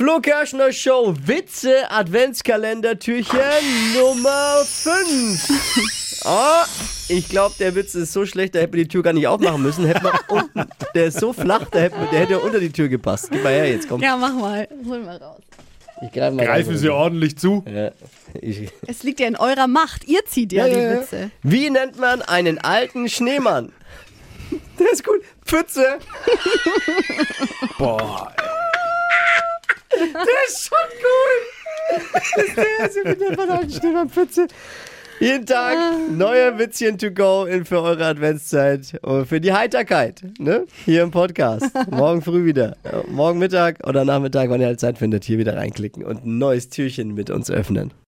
Flo Kerschner Show Witze Adventskalender Türchen Nummer 5. Oh, ich glaube, der Witz ist so schlecht, da hätte man die Tür gar nicht aufmachen müssen. Hätte man unten, der ist so flach, der hätte, der hätte unter die Tür gepasst. Gib mal her jetzt, komm. Ja, mach mal. Hol mal raus. Ich greif mal Greifen rein. Sie ordentlich zu. Ja, ich, Es liegt ja in eurer Macht. Ihr zieht ja, Ja, die ja, ja. Witze. Wie nennt man einen alten Schneemann? Der ist gut. Pfütze. Boah. Der ist schon gut. Der ist wie nennt man einen Schneemann Pfütze. Jeden Tag neue Witzchen to go in für eure Adventszeit und für die Heiterkeit, ne? Hier im Podcast. Morgen früh wieder. Morgen Mittag oder Nachmittag, wann ihr halt Zeit findet, hier wieder reinklicken und ein neues Türchen mit uns öffnen.